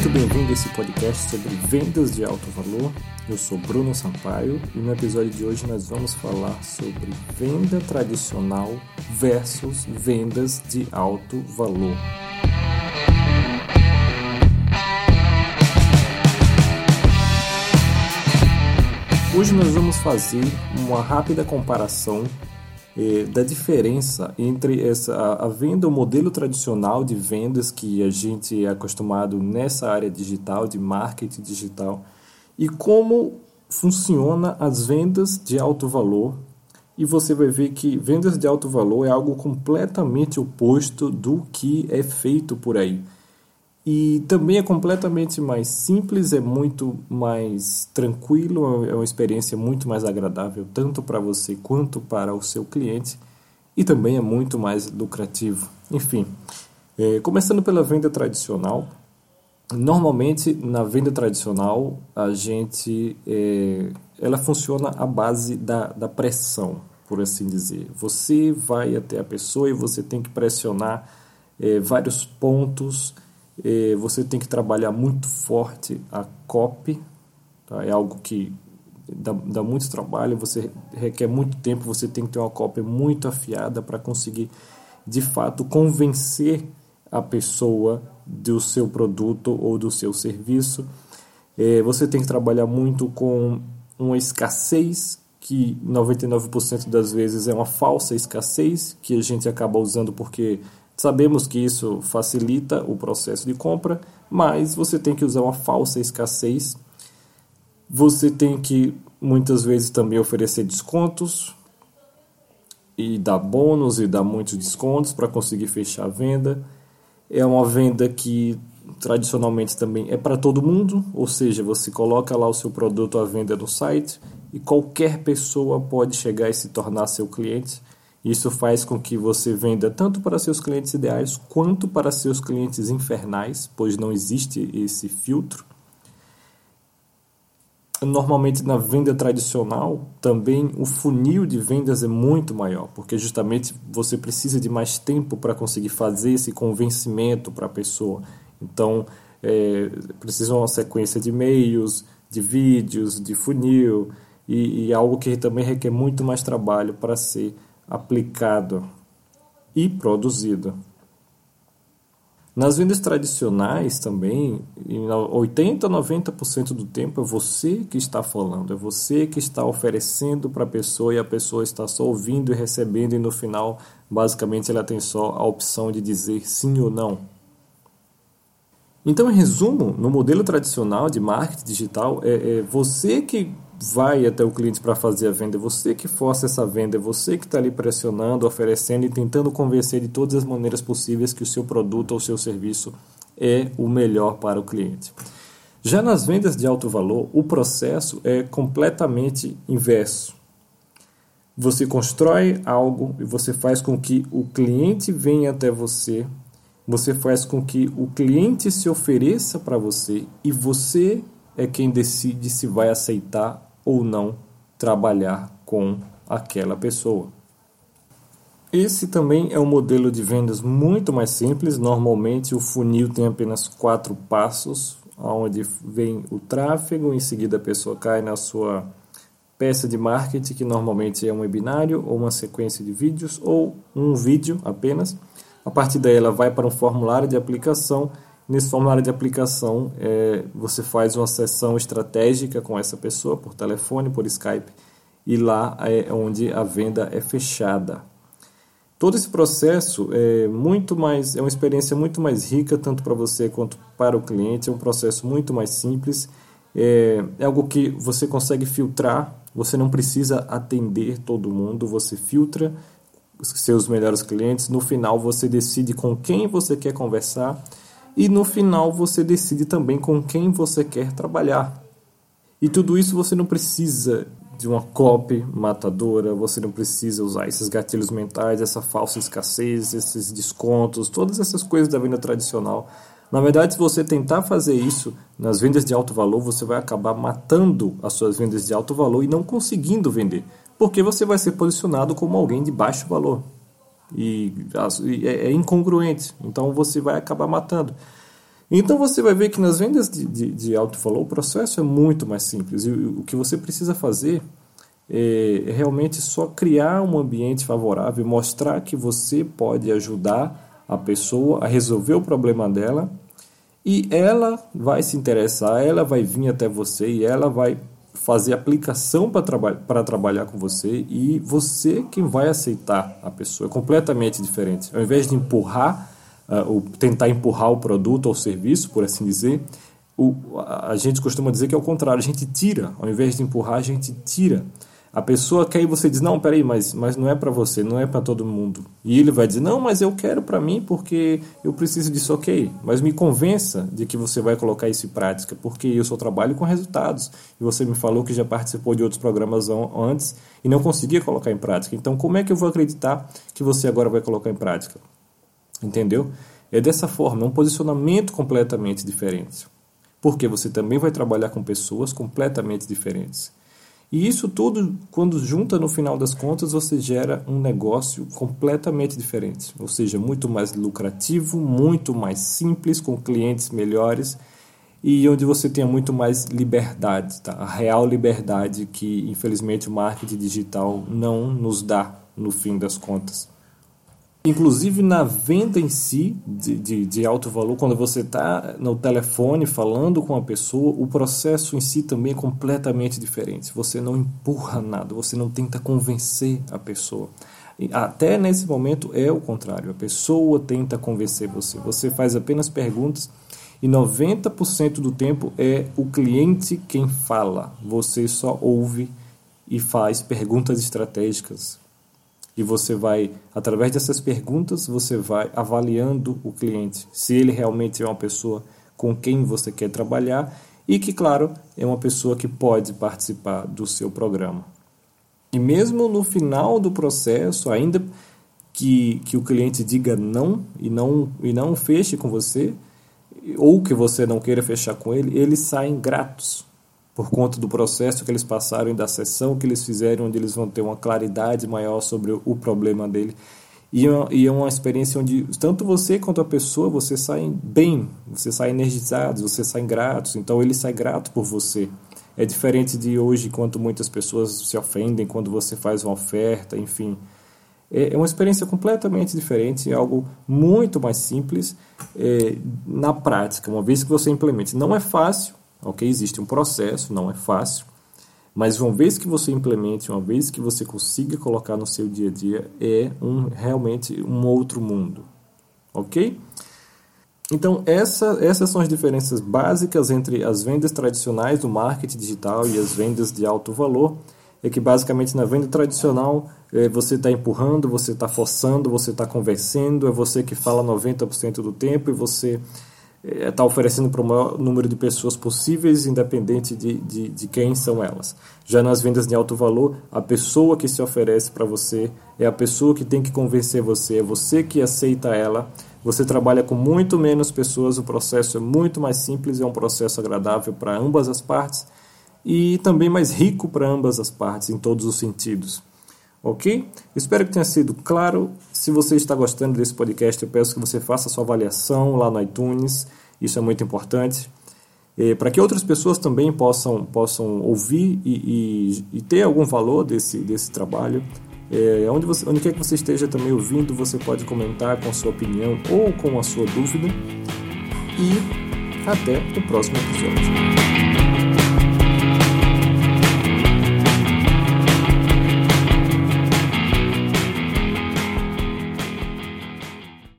muito bem-vindo a esse podcast sobre vendas de alto valor. Eu sou Bruno Sampaio e no episódio de hoje nós vamos falar sobre venda tradicional versus vendas de alto valor. Hoje nós vamos fazer uma rápida comparação eh, da diferença entre essa, a, a venda, o modelo tradicional de vendas que a gente é acostumado nessa área digital, de marketing digital, e como funciona as vendas de alto valor. E você vai ver que vendas de alto valor é algo completamente oposto do que é feito por aí. E também é completamente mais simples, é muito mais tranquilo, é uma experiência muito mais agradável, tanto para você quanto para o seu cliente, e também é muito mais lucrativo. Enfim, é, começando pela venda tradicional, normalmente na venda tradicional a gente é, ela funciona à base da, da pressão, por assim dizer. Você vai até a pessoa e você tem que pressionar é, vários pontos você tem que trabalhar muito forte a copy, tá? é algo que dá, dá muito trabalho, você requer muito tempo, você tem que ter uma copy muito afiada para conseguir de fato convencer a pessoa do seu produto ou do seu serviço. É, você tem que trabalhar muito com uma escassez que 99% das vezes é uma falsa escassez que a gente acaba usando porque Sabemos que isso facilita o processo de compra, mas você tem que usar uma falsa escassez. Você tem que muitas vezes também oferecer descontos e dar bônus e dar muitos descontos para conseguir fechar a venda. É uma venda que tradicionalmente também é para todo mundo, ou seja, você coloca lá o seu produto à venda no site e qualquer pessoa pode chegar e se tornar seu cliente. Isso faz com que você venda tanto para seus clientes ideais quanto para seus clientes infernais, pois não existe esse filtro. Normalmente na venda tradicional, também o funil de vendas é muito maior, porque justamente você precisa de mais tempo para conseguir fazer esse convencimento para a pessoa. Então, é, precisa uma sequência de e-mails, de vídeos, de funil, e, e algo que também requer muito mais trabalho para ser aplicado e produzido. Nas vendas tradicionais também, em 80 a 90% do tempo é você que está falando, é você que está oferecendo para a pessoa e a pessoa está só ouvindo e recebendo e no final, basicamente, ela tem só a opção de dizer sim ou não. Então, em resumo, no modelo tradicional de marketing digital, é, é você que vai até o cliente para fazer a venda, é você que força essa venda, é você que está ali pressionando, oferecendo e tentando convencer de todas as maneiras possíveis que o seu produto ou seu serviço é o melhor para o cliente. Já nas vendas de alto valor, o processo é completamente inverso. Você constrói algo e você faz com que o cliente venha até você, você faz com que o cliente se ofereça para você e você é quem decide se vai aceitar ou não trabalhar com aquela pessoa. Esse também é um modelo de vendas muito mais simples. Normalmente o funil tem apenas quatro passos, onde vem o tráfego, em seguida a pessoa cai na sua peça de marketing, que normalmente é um webinário ou uma sequência de vídeos ou um vídeo apenas. A partir daí ela vai para um formulário de aplicação Nesse formulário de aplicação, é, você faz uma sessão estratégica com essa pessoa por telefone, por Skype, e lá é onde a venda é fechada. Todo esse processo é muito mais, é uma experiência muito mais rica tanto para você quanto para o cliente. É um processo muito mais simples. É, é algo que você consegue filtrar. Você não precisa atender todo mundo. Você filtra seus melhores clientes. No final, você decide com quem você quer conversar e no final você decide também com quem você quer trabalhar. E tudo isso você não precisa de uma copy matadora, você não precisa usar esses gatilhos mentais, essa falsa escassez, esses descontos, todas essas coisas da venda tradicional. Na verdade, se você tentar fazer isso nas vendas de alto valor, você vai acabar matando as suas vendas de alto valor e não conseguindo vender, porque você vai ser posicionado como alguém de baixo valor e, é, é incongruente. Então você vai acabar matando. Então você vai ver que nas vendas de, de, de alto valor o processo é muito mais simples e o, que você precisa fazer é realmente só criar um ambiente favorável, mostrar que você pode ajudar a pessoa a resolver o problema dela e ela vai se interessar, ela vai vir até você e ela vai fazer aplicação para traba trabalhar com você e você quem vai aceitar a pessoa. É completamente diferente. Ao invés de empurrar, uh, ou tentar empurrar o produto ou o serviço, por assim dizer, o, a, a gente costuma dizer que é o contrário, a gente tira. Ao invés de empurrar, a gente tira. A pessoa quer e você diz: Não, peraí, mas, mas não é para você, não é para todo mundo. E ele vai dizer: Não, mas eu quero para mim porque eu preciso disso, ok. Mas me convença de que você vai colocar isso em prática, porque eu só trabalho com resultados. E você me falou que já participou de outros programas antes e não conseguia colocar em prática. Então, como é que eu vou acreditar que você agora vai colocar em prática? Entendeu? É dessa forma, é um posicionamento completamente diferente. Porque você também vai trabalhar com pessoas completamente diferentes. E isso tudo, quando junta no final das contas, você gera um negócio completamente diferente, ou seja, muito mais lucrativo, muito mais simples, com clientes melhores e onde você tenha muito mais liberdade, tá? a real liberdade que infelizmente o marketing digital não nos dá no fim das contas. Inclusive na venda em si, de, de, de alto valor, quando você está no telefone falando com a pessoa, o processo em si também é completamente diferente. Você não empurra nada, você não tenta convencer a pessoa. Até nesse momento é o contrário, a pessoa tenta convencer você. Você faz apenas perguntas e 90% do tempo é o cliente quem fala. Você só ouve e faz perguntas estratégicas e você vai, através dessas perguntas, você vai avaliando o cliente, se ele realmente é uma pessoa com quem você quer trabalhar e que, claro, é uma pessoa que pode participar do seu programa. E mesmo no final do processo, ainda que, que o cliente diga não e não e não feche com você, ou que você não queira fechar com ele, eles saem gratos por conta do processo que eles passaram e da sessão que eles fizeram, onde eles vão ter uma claridade maior sobre o problema dele. E é uma experiência onde tanto você quanto a pessoa, você saem bem, você sai energizados, você sai gratos, então ele sai grato por você. É diferente de hoje, quando muitas pessoas se ofendem quando você faz uma oferta, enfim. É, é uma experiência completamente diferente, é algo muito mais simples é, na prática, uma vez que você implemente. Não é fácil, Ok? Existe um processo, não é fácil, mas uma vez que você implemente, uma vez que você consiga colocar no seu dia a dia, é um, realmente um outro mundo. Ok? Então, essa, essas são as diferenças básicas entre as vendas tradicionais do marketing digital e as vendas de alto valor. É que basicamente na venda tradicional é, você está empurrando, você está forçando, você está convencendo, é você que fala 90% do tempo e você está é, oferecendo para o maior número de pessoas possíveis, independente de, de, de, quem são elas. Já nas vendas de alto valor, a pessoa que se oferece para você é a pessoa que tem que convencer você, é você que aceita ela. Você trabalha com muito menos pessoas, o processo é muito mais simples, é um processo agradável para ambas as partes e também mais rico para ambas as partes, em todos os sentidos. Ok? Espero que tenha sido claro. Se você está gostando desse podcast, eu peço que você faça sua avaliação lá no iTunes. Isso é muito importante. Para que outras pessoas também possam, possam ouvir e, e, e ter algum valor desse, desse trabalho. É, onde, você, onde quer que você esteja também ouvindo, você pode comentar com a sua opinião ou com a sua dúvida. E até o próximo episódio.